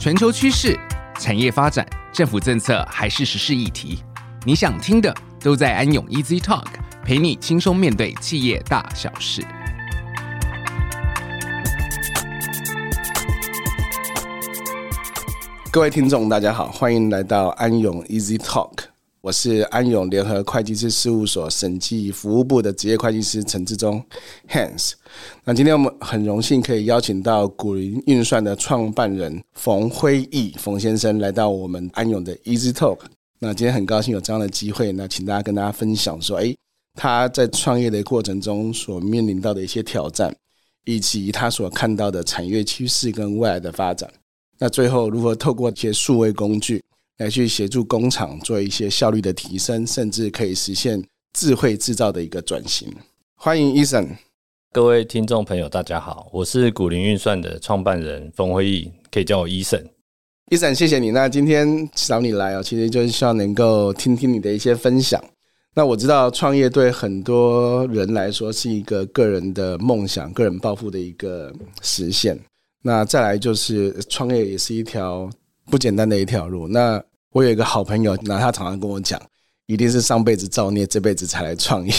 全球趋势、产业发展、政府政策还是时事议题，你想听的都在安永 Easy Talk，陪你轻松面对企业大小事。各位听众，大家好，欢迎来到安永 Easy Talk。我是安永联合会计师事务所审计服务部的职业会计师陈志忠 Hans。那今天我们很荣幸可以邀请到古林运算的创办人冯辉毅冯先生来到我们安永的 Easy Talk。那今天很高兴有这样的机会，那请大家跟大家分享说，诶，他在创业的过程中所面临到的一些挑战，以及他所看到的产业趋势跟未来的发展。那最后如何透过一些数位工具，来去协助工厂做一些效率的提升，甚至可以实现智慧制造的一个转型。欢迎 Eason，各位听众朋友，大家好，我是古林运算的创办人冯辉毅，可以叫我 Eason。Eason，谢谢你。那今天找你来哦，其实就是希望能够听听你的一些分享。那我知道创业对很多人来说是一个个人的梦想、个人抱负的一个实现。那再来就是创业也是一条不简单的一条路。那我有一个好朋友，那他常常跟我讲，一定是上辈子造孽，这辈子才来创业。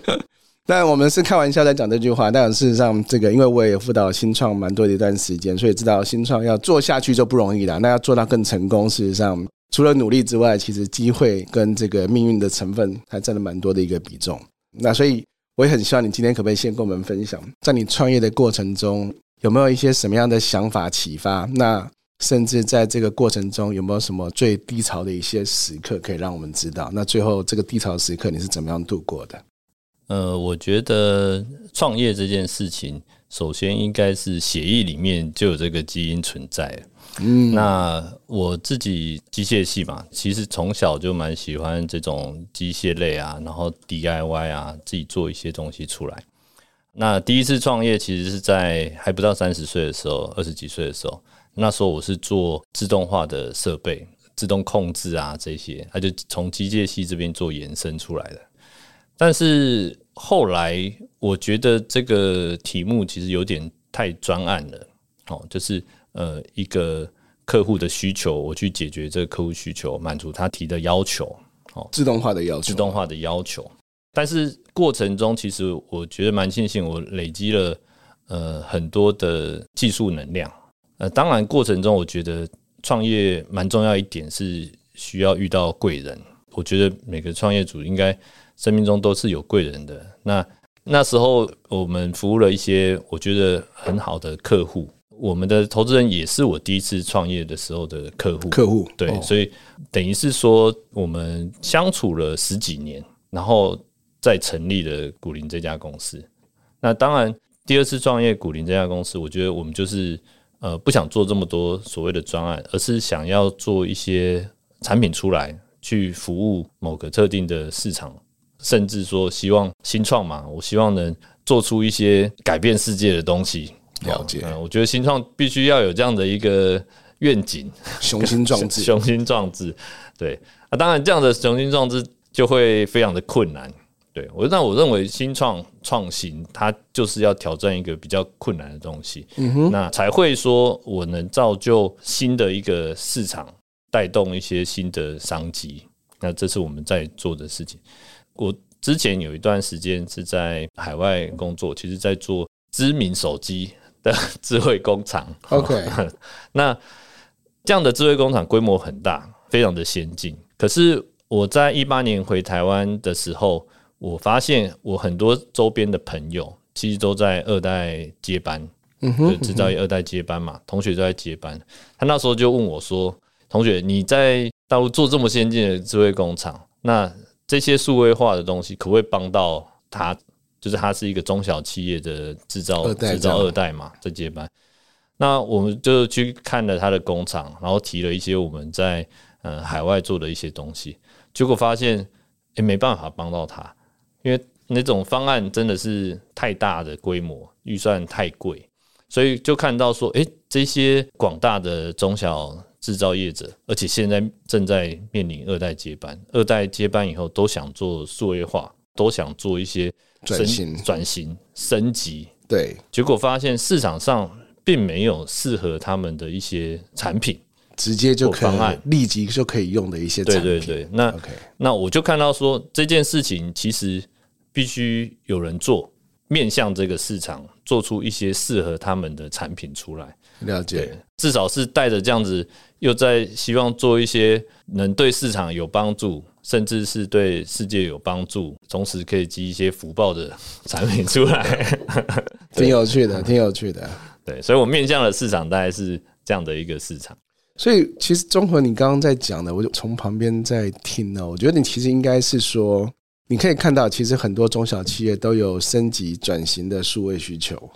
但我们是开玩笑在讲这句话，但事实上，这个因为我也辅导新创蛮多的一段时间，所以知道新创要做下去就不容易了。那要做到更成功，事实上除了努力之外，其实机会跟这个命运的成分还占了蛮多的一个比重。那所以我也很希望你今天可不可以先跟我们分享，在你创业的过程中有没有一些什么样的想法启发？那甚至在这个过程中，有没有什么最低潮的一些时刻可以让我们知道？那最后这个低潮时刻你是怎么样度过的？呃，我觉得创业这件事情，首先应该是血液里面就有这个基因存在。嗯，那我自己机械系嘛，其实从小就蛮喜欢这种机械类啊，然后 DIY 啊，自己做一些东西出来。那第一次创业其实是在还不到三十岁的时候，二十几岁的时候。那时候我是做自动化的设备、自动控制啊这些，他就从机械系这边做延伸出来的。但是后来我觉得这个题目其实有点太专案了，哦，就是呃一个客户的需求，我去解决这个客户需求，满足他提的要求，哦，自动化的要求，自动化的要求。但是过程中，其实我觉得蛮庆幸，我累积了呃很多的技术能量。呃，当然，过程中我觉得创业蛮重要一点是需要遇到贵人。我觉得每个创业主应该生命中都是有贵人的。那那时候我们服务了一些我觉得很好的客户，我们的投资人也是我第一次创业的时候的客户。客户对，所以等于是说我们相处了十几年，然后再成立了古林这家公司。那当然，第二次创业古林这家公司，我觉得我们就是。呃，不想做这么多所谓的专案，而是想要做一些产品出来，去服务某个特定的市场，甚至说希望新创嘛，我希望能做出一些改变世界的东西。了解，呃，我觉得新创必须要有这样的一个愿景，雄心壮志，雄心壮志。对，啊，当然这样的雄心壮志就会非常的困难。对我，那我认为新创创新，它就是要挑战一个比较困难的东西，嗯哼，那才会说我能造就新的一个市场，带动一些新的商机。那这是我们在做的事情。我之前有一段时间是在海外工作，其实在做知名手机的 智慧工厂。OK，那这样的智慧工厂规模很大，非常的先进。可是我在一八年回台湾的时候。我发现我很多周边的朋友其实都在二代接班，嗯哼，就制造业二代接班嘛，同学都在接班。他那时候就问我说：“同学，你在大陆做这么先进的智慧工厂，那这些数位化的东西可不可以帮到他？就是他是一个中小企业的制造制造二代嘛，在接班。那我们就去看了他的工厂，然后提了一些我们在呃海外做的一些东西，结果发现也没办法帮到他。”因为那种方案真的是太大的规模，预算太贵，所以就看到说，诶，这些广大的中小制造业者，而且现在正在面临二代接班，二代接班以后都想做数位化，都想做一些转型、转型、升级。对，结果发现市场上并没有适合他们的一些产品，直接就可以立即就可以用的一些产品。对对对，那 OK，那我就看到说这件事情其实必须有人做，面向这个市场，做出一些适合他们的产品出来。了解，至少是带着这样子，又在希望做一些能对市场有帮助，甚至是对世界有帮助，同时可以积一些福报的产品出来，挺有趣的，挺有趣的。对，所以我面向的市场大概是这样的一个市场。所以其实综合你刚刚在讲的，我就从旁边在听呢。我觉得你其实应该是说，你可以看到，其实很多中小企业都有升级转型的数位需求，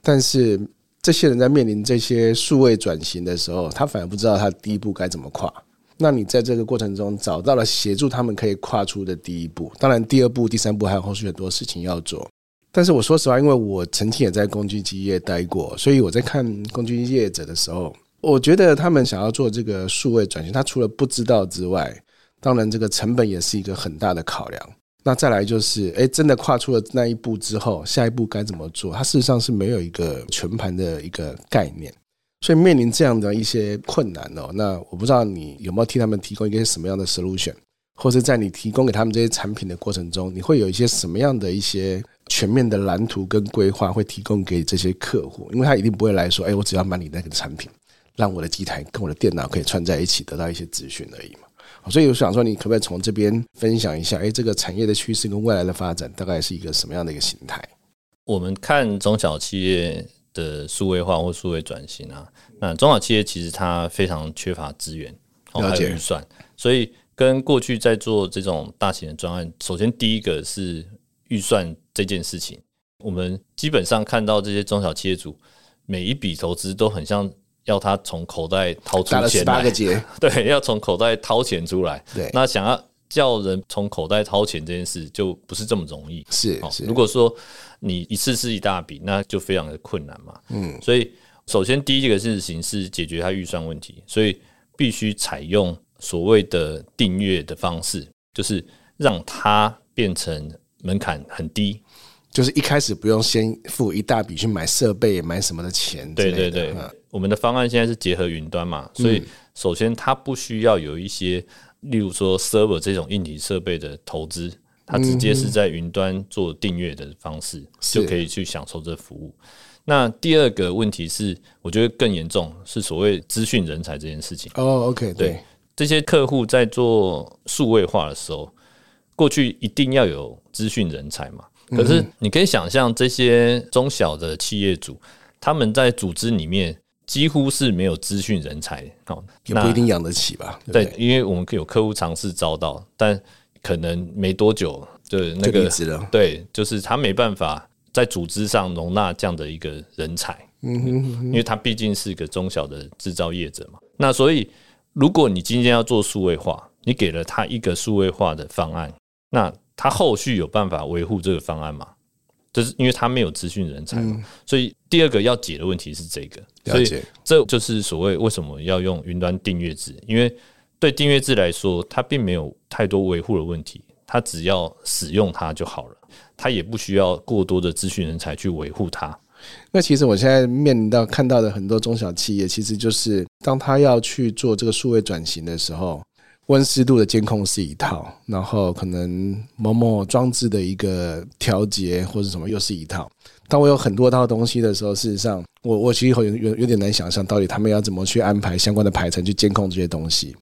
但是。这些人在面临这些数位转型的时候，他反而不知道他第一步该怎么跨。那你在这个过程中找到了协助他们可以跨出的第一步，当然第二步、第三步还有后续很多事情要做。但是我说实话，因为我曾经也在工具机业待过，所以我在看工具业者的时候，我觉得他们想要做这个数位转型，他除了不知道之外，当然这个成本也是一个很大的考量。那再来就是，哎，真的跨出了那一步之后，下一步该怎么做？它事实上是没有一个全盘的一个概念，所以面临这样的一些困难哦。那我不知道你有没有替他们提供一个什么样的 solution，或者在你提供给他们这些产品的过程中，你会有一些什么样的一些全面的蓝图跟规划，会提供给这些客户？因为他一定不会来说，哎，我只要买你那个产品，让我的机台跟我的电脑可以串在一起，得到一些资讯而已嘛。所以我想说，你可不可以从这边分享一下？哎，这个产业的趋势跟未来的发展，大概是一个什么样的一个形态？我们看中小企业的数位化或数位转型啊，那中小企业其实它非常缺乏资源，还有预算，所以跟过去在做这种大型的专案，首先第一个是预算这件事情，我们基本上看到这些中小企业主每一笔投资都很像。要他从口袋掏出钱来，对，要从口袋掏钱出来。对，那想要叫人从口袋掏钱这件事，就不是这么容易。是，是。如果说你一次是一大笔，那就非常的困难嘛。嗯，所以首先第一个事情是解决他预算问题，所以必须采用所谓的订阅的方式，就是让它变成门槛很低。就是一开始不用先付一大笔去买设备、买什么的钱。对对对，我们的方案现在是结合云端嘛，所以首先它不需要有一些，例如说 server 这种硬体设备的投资，它直接是在云端做订阅的方式，就可以去享受这服务。那第二个问题是，我觉得更严重是所谓资讯人才这件事情。哦，OK，对，这些客户在做数位化的时候，过去一定要有资讯人才嘛。可是你可以想象，这些中小的企业主，他们在组织里面几乎是没有资讯人才哦，也不一定养得起吧？对，因为我们有客户尝试招到，但可能没多久就那个对，就是他没办法在组织上容纳这样的一个人才，嗯哼，因为他毕竟是一个中小的制造业者嘛。那所以，如果你今天要做数位化，你给了他一个数位化的方案，那他后续有办法维护这个方案吗？就是因为他没有资讯人才，嗯，所以第二个要解的问题是这个，所以这就是所谓为什么要用云端订阅制？因为对订阅制来说，它并没有太多维护的问题，它只要使用它就好了，它也不需要过多的资讯人才去维护它。那其实我现在面临到看到的很多中小企业，其实就是当他要去做这个数位转型的时候。温湿度的监控是一套，然后可能某某装置的一个调节或者什么又是一套。当我有很多套东西的时候，事实上我我其实有有有点难想象到底他们要怎么去安排相关的排程去监控这些东西。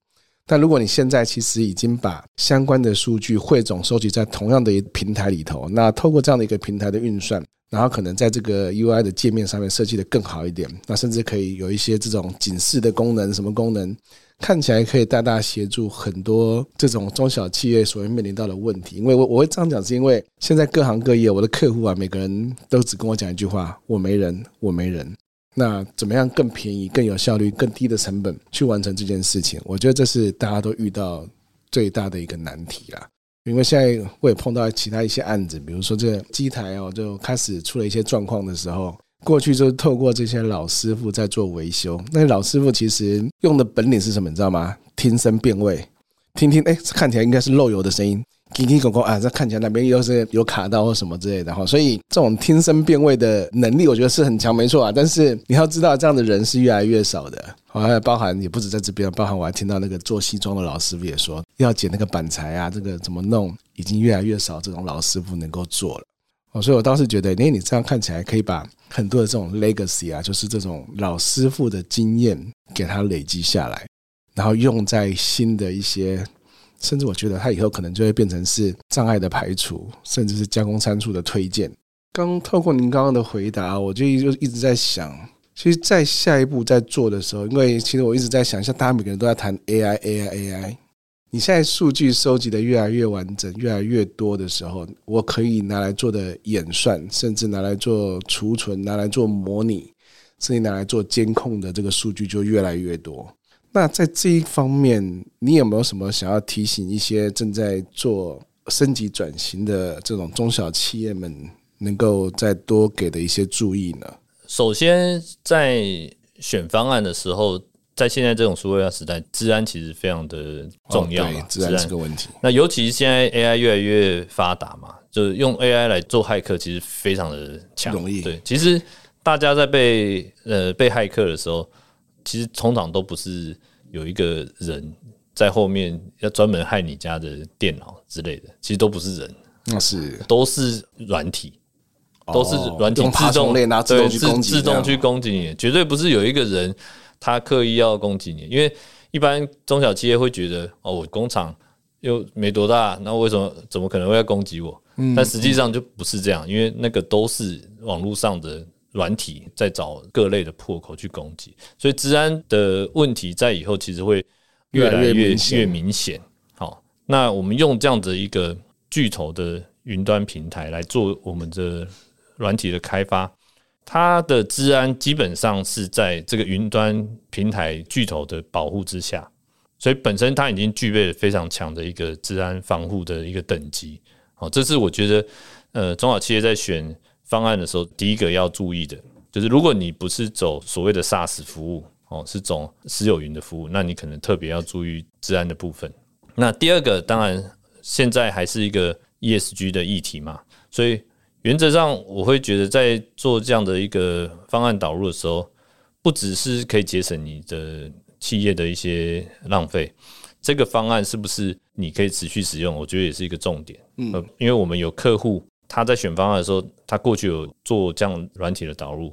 但如果你现在其实已经把相关的数据汇总收集在同样的一平台里头，那透过这样的一个平台的运算，然后可能在这个 UI 的界面上面设计得更好一点，那甚至可以有一些这种警示的功能，什么功能？看起来可以大大协助很多这种中小企业所会面临到的问题，因为我我会这样讲，是因为现在各行各业我的客户啊，每个人都只跟我讲一句话：我没人，我没人。那怎么样更便宜、更有效率、更低的成本去完成这件事情？我觉得这是大家都遇到最大的一个难题啦。因为现在我也碰到其他一些案子，比如说这个机台哦，就开始出了一些状况的时候。过去就是透过这些老师傅在做维修，那老师傅其实用的本领是什么？你知道吗？听声辨位，听听，哎，看起来应该是漏油的声音，叽叽咕咕啊，这看起来那边又是有卡到或什么之类的哈。所以这种听声辨位的能力，我觉得是很强，没错啊。但是你要知道，这样的人是越来越少的。还有包含也不止在这边，包含我还听到那个做西装的老师傅也说，要剪那个板材啊，这个怎么弄，已经越来越少这种老师傅能够做了。哦，所以我倒是觉得，哎，你这样看起来可以把很多的这种 legacy 啊，就是这种老师傅的经验给他累积下来，然后用在新的一些，甚至我觉得他以后可能就会变成是障碍的排除，甚至是加工参数的推荐。刚透过您刚刚的回答，我就就一直在想，其实，在下一步在做的时候，因为其实我一直在想，像大家每个人都在谈 AI，AI，AI。你现在数据收集的越来越完整，越来越多的时候，我可以拿来做的演算，甚至拿来做储存，拿来做模拟，甚至拿来做监控的这个数据就越来越多。那在这一方面，你有没有什么想要提醒一些正在做升级转型的这种中小企业们，能够再多给的一些注意呢？首先，在选方案的时候。在现在这种数位化时代，治安其实非常的重要。对，资安是个问题。那尤其是现在 AI 越来越发达嘛，就是用 AI 来做骇客，其实非常的强。容易。对，其实大家在被呃被骇客的时候，其实通常都不是有一个人在后面要专门害你家的电脑之类的，其实都不是人，那是都是软体，都是软体自动对自自动去攻击你，绝对不是有一个人。他刻意要攻击你，因为一般中小企业会觉得哦，我工厂又没多大，那为什么怎么可能会要攻击我？嗯，但实际上就不是这样，因为那个都是网络上的软体在找各类的破口去攻击，所以治安的问题在以后其实会越来越越明显。好，那我们用这样的一个巨头的云端平台来做我们的软体的开发。它的治安基本上是在这个云端平台巨头的保护之下，所以本身它已经具备了非常强的一个治安防护的一个等级。好，这是我觉得呃中小企业在选方案的时候第一个要注意的，就是如果你不是走所谓的 SaaS 服务哦，是走私有云的服务，那你可能特别要注意治安的部分。那第二个当然现在还是一个 ESG 的议题嘛，所以。原则上，我会觉得在做这样的一个方案导入的时候，不只是可以节省你的企业的一些浪费，这个方案是不是你可以持续使用？我觉得也是一个重点。嗯，因为我们有客户他在选方案的时候，他过去有做这样软体的导入，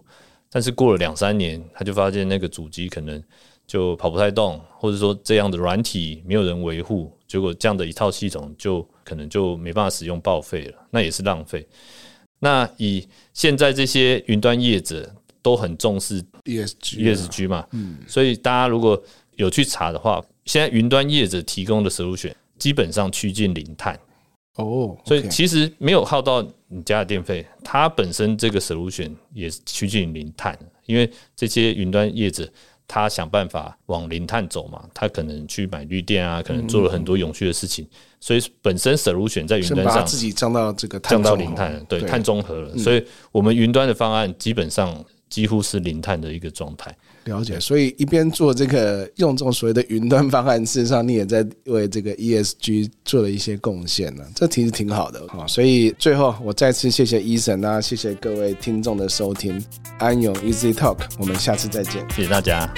但是过了两三年，他就发现那个主机可能就跑不太动，或者说这样的软体没有人维护，结果这样的一套系统就可能就没办法使用报废了，那也是浪费。那以现在这些云端业者都很重视 ESG ESG 嘛，嗯，所以大家如果有去查的话，现在云端业者提供的 solution 基本上趋近零碳。哦，所以其实没有耗到你家的电费，它本身这个 solution 也是趋近零碳，因为这些云端业者。他想办法往零碳走嘛，他可能去买绿电啊，可能做了很多永续的事情，嗯、所以本身 solution 在云端上自己降到这个降到零碳，对，对碳中和了，所以我们云端的方案基本上几乎是零碳的一个状态。了解，所以一边做这个用这种所谓的云端方案，事实上你也在为这个 ESG 做了一些贡献呢，这其实挺好的啊。所以最后我再次谢谢 Eason，那谢谢各位听众的收听，安永 Easy Talk，我们下次再见，谢谢大家。